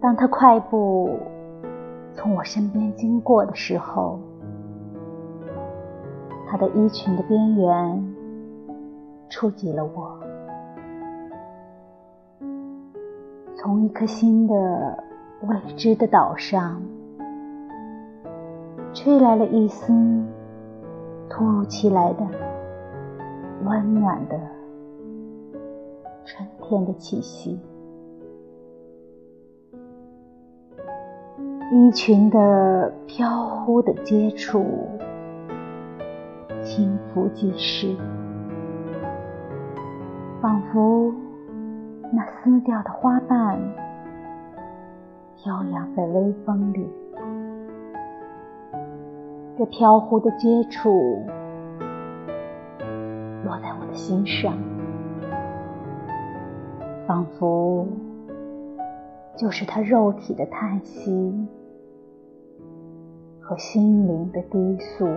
当他快步从我身边经过的时候，他的衣裙的边缘触及了我，从一颗新的未知的岛上，吹来了一丝突如其来的温暖的春天的气息。衣裙的飘忽的接触，轻拂即逝，仿佛那撕掉的花瓣飘扬在微风里。这飘忽的接触落在我的心上，仿佛就是他肉体的叹息。和心灵的低诉。